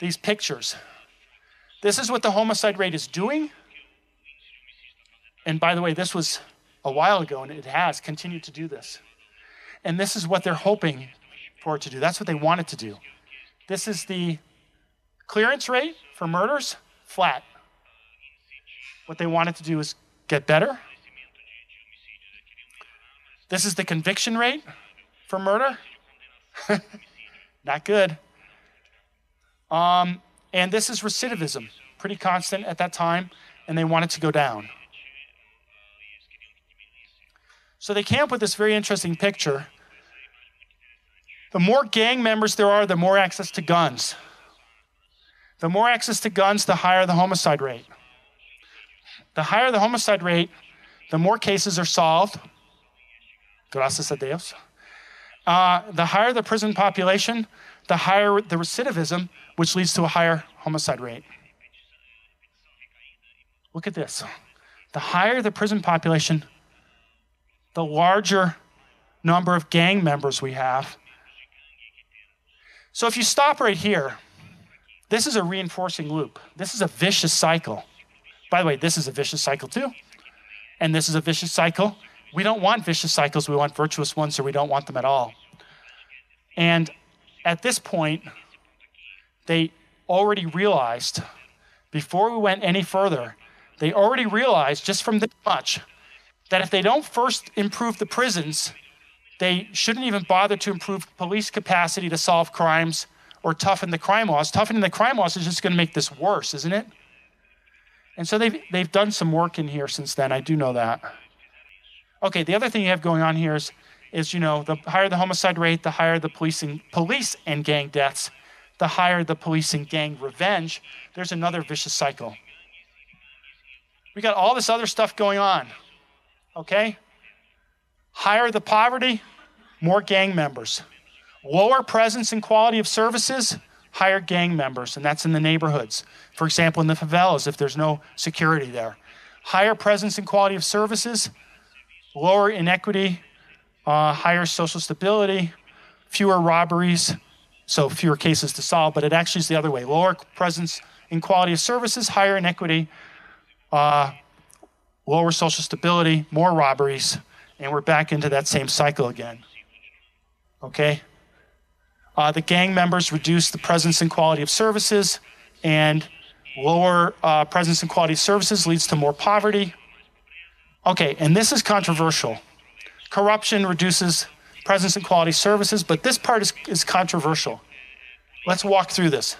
these pictures. This is what the homicide rate is doing. And by the way, this was a while ago, and it has continued to do this. And this is what they're hoping for it to do. That's what they want it to do. This is the clearance rate for murders, flat. What they want it to do is get better. This is the conviction rate for murder. Not good. Um, and this is recidivism, pretty constant at that time, and they want it to go down. So they came up with this very interesting picture the more gang members there are, the more access to guns. The more access to guns, the higher the homicide rate. The higher the homicide rate, the more cases are solved. Gracias a Dios. Uh, the higher the prison population, the higher the recidivism, which leads to a higher homicide rate. Look at this. The higher the prison population, the larger number of gang members we have, so if you stop right here, this is a reinforcing loop. This is a vicious cycle. By the way, this is a vicious cycle too. And this is a vicious cycle. We don't want vicious cycles, we want virtuous ones, or we don't want them at all. And at this point, they already realized, before we went any further, they already realized just from this much that if they don't first improve the prisons, they shouldn't even bother to improve police capacity to solve crimes or toughen the crime laws. Toughening the crime laws is just going to make this worse, isn't it? And so they've, they've done some work in here since then. I do know that. Okay, the other thing you have going on here is, is you know, the higher the homicide rate, the higher the policing, police and gang deaths, the higher the police and gang revenge. There's another vicious cycle. We got all this other stuff going on. Okay? Higher the poverty, more gang members. Lower presence and quality of services, higher gang members, and that's in the neighborhoods. For example, in the favelas, if there's no security there. Higher presence and quality of services, lower inequity, uh, higher social stability, fewer robberies, so fewer cases to solve, but it actually is the other way. Lower presence and quality of services, higher inequity, uh, lower social stability, more robberies, and we're back into that same cycle again. Okay? Uh, the gang members reduce the presence and quality of services, and lower uh, presence and quality of services leads to more poverty. Okay, and this is controversial. Corruption reduces presence and quality services, but this part is, is controversial. Let's walk through this.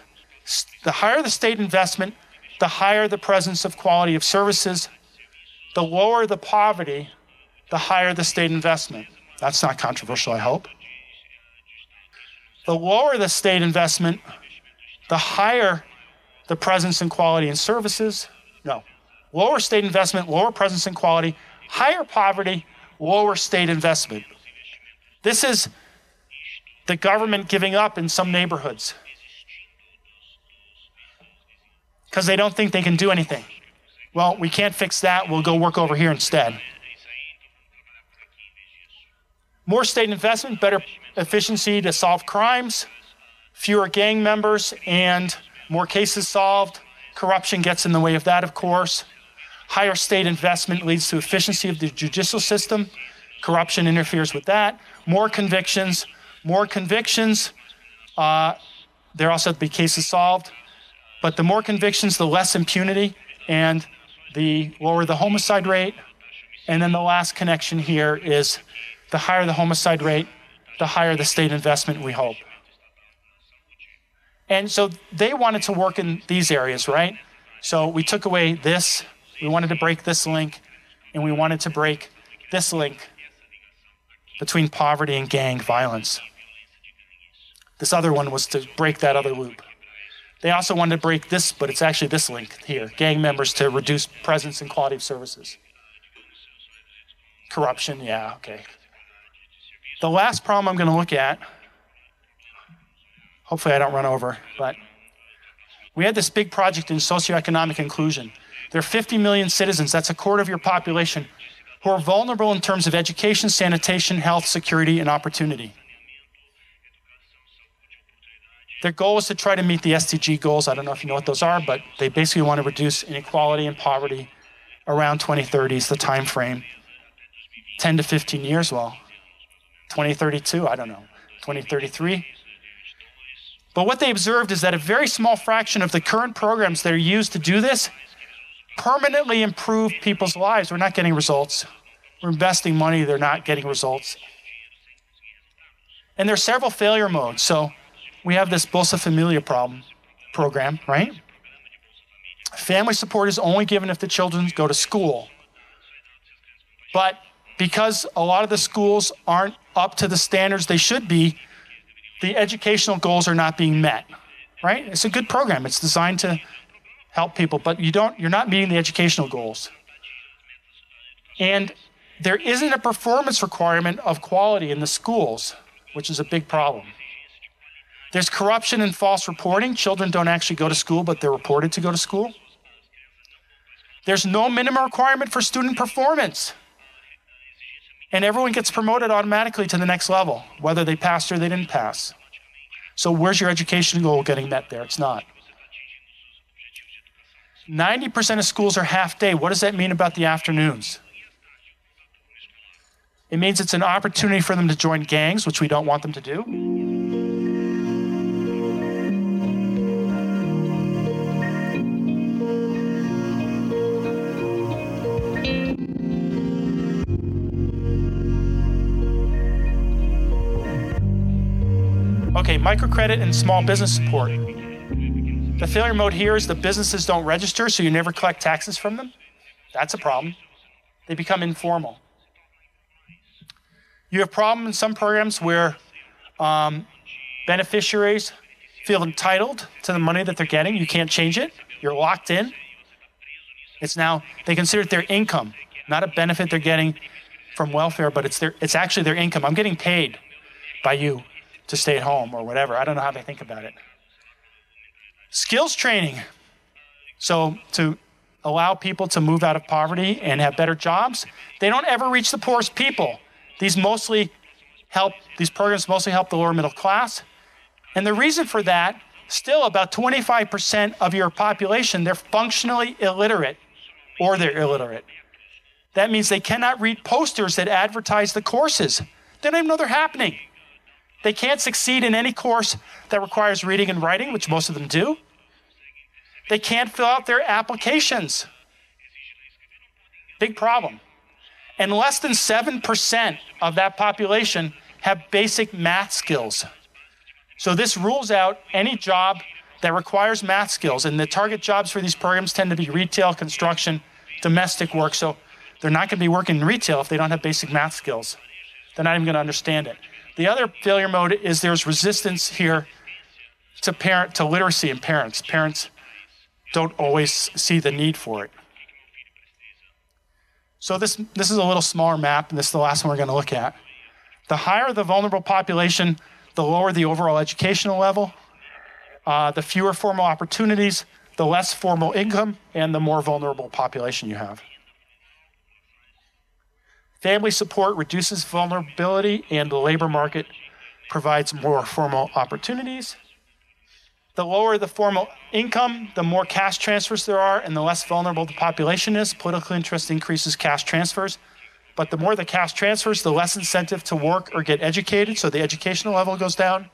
The higher the state investment, the higher the presence of quality of services, the lower the poverty, the higher the state investment. That's not controversial, I hope. The lower the state investment, the higher the presence and quality in services. No. Lower state investment, lower presence and quality, higher poverty, lower state investment. This is the government giving up in some neighborhoods because they don't think they can do anything. Well, we can't fix that. We'll go work over here instead. More state investment, better efficiency to solve crimes, fewer gang members, and more cases solved. Corruption gets in the way of that, of course. Higher state investment leads to efficiency of the judicial system. Corruption interferes with that. More convictions, more convictions. Uh, there also have to be cases solved. But the more convictions, the less impunity, and the lower the homicide rate. And then the last connection here is the higher the homicide rate, the higher the state investment, we hope. And so they wanted to work in these areas, right? So we took away this, we wanted to break this link, and we wanted to break this link between poverty and gang violence. This other one was to break that other loop. They also wanted to break this, but it's actually this link here gang members to reduce presence and quality of services. Corruption, yeah, okay. The last problem I'm going to look at, hopefully I don't run over, but we had this big project in socioeconomic inclusion. There are 50 million citizens, that's a quarter of your population, who are vulnerable in terms of education, sanitation, health, security, and opportunity. Their goal is to try to meet the SDG goals. I don't know if you know what those are, but they basically want to reduce inequality and poverty around 2030 is the time frame. 10 to 15 years, well, 2032, I don't know, 2033. But what they observed is that a very small fraction of the current programs that are used to do this permanently improve people's lives. We're not getting results. We're investing money, they're not getting results. And there are several failure modes. So we have this Bolsa Familia problem program, right? Family support is only given if the children go to school. But because a lot of the schools aren't up to the standards they should be, the educational goals are not being met. Right? It's a good program. It's designed to help people, but you don't you're not meeting the educational goals. And there isn't a performance requirement of quality in the schools, which is a big problem. There's corruption and false reporting. Children don't actually go to school, but they're reported to go to school. There's no minimum requirement for student performance. And everyone gets promoted automatically to the next level, whether they passed or they didn't pass. So, where's your education goal getting met there? It's not. 90% of schools are half day. What does that mean about the afternoons? It means it's an opportunity for them to join gangs, which we don't want them to do. Okay, microcredit and small business support. The failure mode here is the businesses don't register, so you never collect taxes from them. That's a problem. They become informal. You have problem in some programs where um, beneficiaries feel entitled to the money that they're getting. You can't change it. You're locked in. It's now they consider it their income, not a benefit they're getting from welfare, but it's their it's actually their income. I'm getting paid by you to stay at home or whatever. I don't know how they think about it. Skills training. So, to allow people to move out of poverty and have better jobs, they don't ever reach the poorest people. These mostly help, these programs mostly help the lower middle class. And the reason for that, still about 25% of your population, they're functionally illiterate or they're illiterate. That means they cannot read posters that advertise the courses. They don't even know they're happening. They can't succeed in any course that requires reading and writing, which most of them do. They can't fill out their applications. Big problem. And less than 7% of that population have basic math skills. So this rules out any job that requires math skills. And the target jobs for these programs tend to be retail, construction, domestic work. So they're not going to be working in retail if they don't have basic math skills. They're not even going to understand it. The other failure mode is there's resistance here to parent to literacy in parents. Parents don't always see the need for it. So this this is a little smaller map, and this is the last one we're going to look at. The higher the vulnerable population, the lower the overall educational level, uh, the fewer formal opportunities, the less formal income, and the more vulnerable population you have. Family support reduces vulnerability, and the labor market provides more formal opportunities. The lower the formal income, the more cash transfers there are, and the less vulnerable the population is. Political interest increases cash transfers. But the more the cash transfers, the less incentive to work or get educated, so the educational level goes down.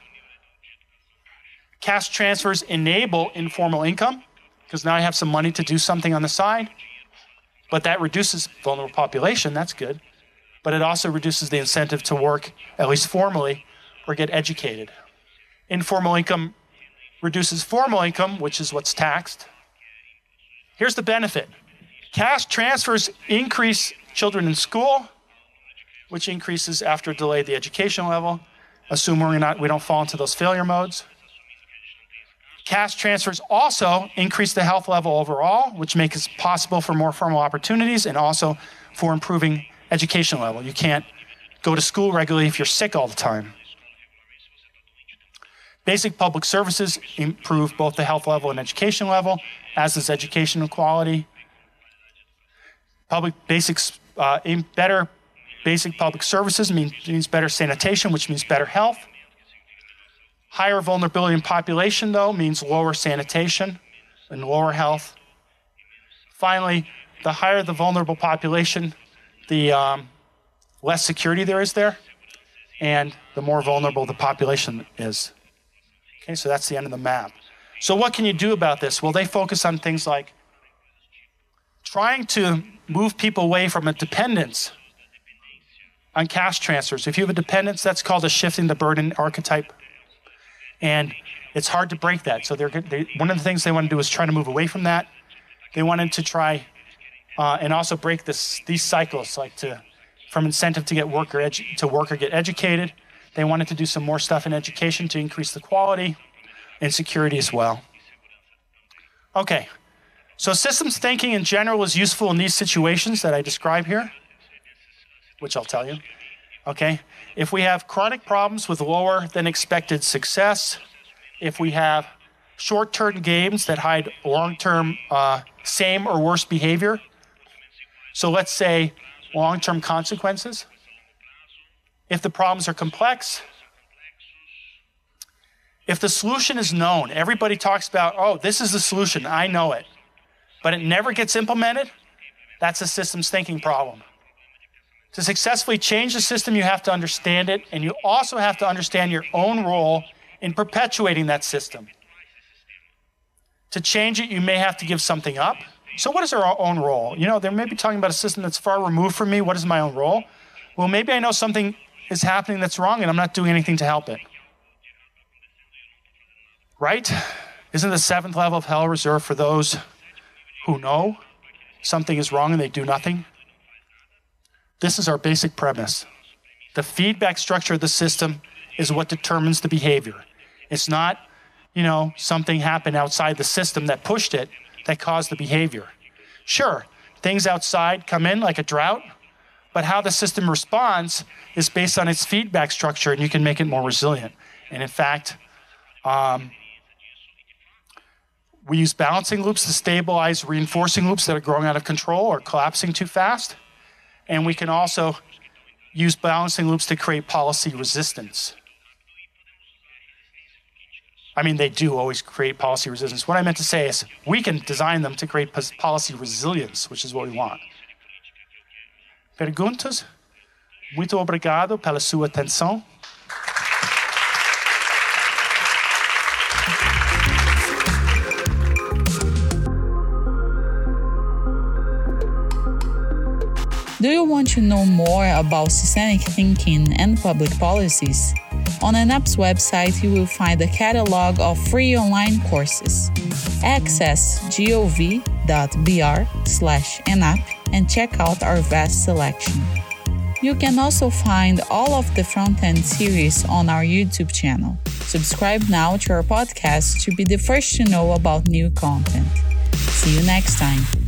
Cash transfers enable informal income, because now I have some money to do something on the side. But that reduces vulnerable population, that's good. But it also reduces the incentive to work, at least formally, or get educated. Informal income reduces formal income, which is what's taxed. Here's the benefit cash transfers increase children in school, which increases after delay the education level, assuming we're not, we don't fall into those failure modes. Cash transfers also increase the health level overall, which makes it possible for more formal opportunities and also for improving education level. You can't go to school regularly if you're sick all the time. Basic public services improve both the health level and education level, as does education quality. Public basics, uh, better basic public services means, means better sanitation, which means better health. Higher vulnerability in population, though, means lower sanitation and lower health. Finally, the higher the vulnerable population, the um, less security there is there, and the more vulnerable the population is. Okay, so that's the end of the map. So, what can you do about this? Well, they focus on things like trying to move people away from a dependence on cash transfers. If you have a dependence, that's called a shifting the burden archetype. And it's hard to break that. So, they're, they, one of the things they want to do is try to move away from that. They wanted to try uh, and also break this, these cycles, like to from incentive to get work or edu- to work or get educated. They wanted to do some more stuff in education to increase the quality and security as well. Okay, so systems thinking in general is useful in these situations that I describe here, which I'll tell you. Okay, if we have chronic problems with lower than expected success, if we have short term games that hide long term uh, same or worse behavior, so let's say long term consequences. If the problems are complex, if the solution is known, everybody talks about, oh, this is the solution, I know it, but it never gets implemented, that's a systems thinking problem. To successfully change the system, you have to understand it, and you also have to understand your own role in perpetuating that system. To change it, you may have to give something up. So, what is our own role? You know, they may be talking about a system that's far removed from me. What is my own role? Well, maybe I know something is happening that's wrong and I'm not doing anything to help it. Right? Isn't the seventh level of hell reserved for those who know something is wrong and they do nothing? This is our basic premise. The feedback structure of the system is what determines the behavior. It's not, you know, something happened outside the system that pushed it that cause the behavior. Sure, things outside come in like a drought, but how the system responds is based on its feedback structure, and you can make it more resilient. And in fact, um, we use balancing loops to stabilize reinforcing loops that are growing out of control or collapsing too fast. And we can also use balancing loops to create policy resistance. I mean, they do always create policy resistance. What I meant to say is we can design them to create policy resilience, which is what we want. Perguntas? Muito obrigado pela sua atenção. Do you want to know more about systemic thinking and public policies? On ENAP's website, you will find a catalog of free online courses. Access gov.br slash ENAP and check out our vast selection. You can also find all of the front end series on our YouTube channel. Subscribe now to our podcast to be the first to know about new content. See you next time.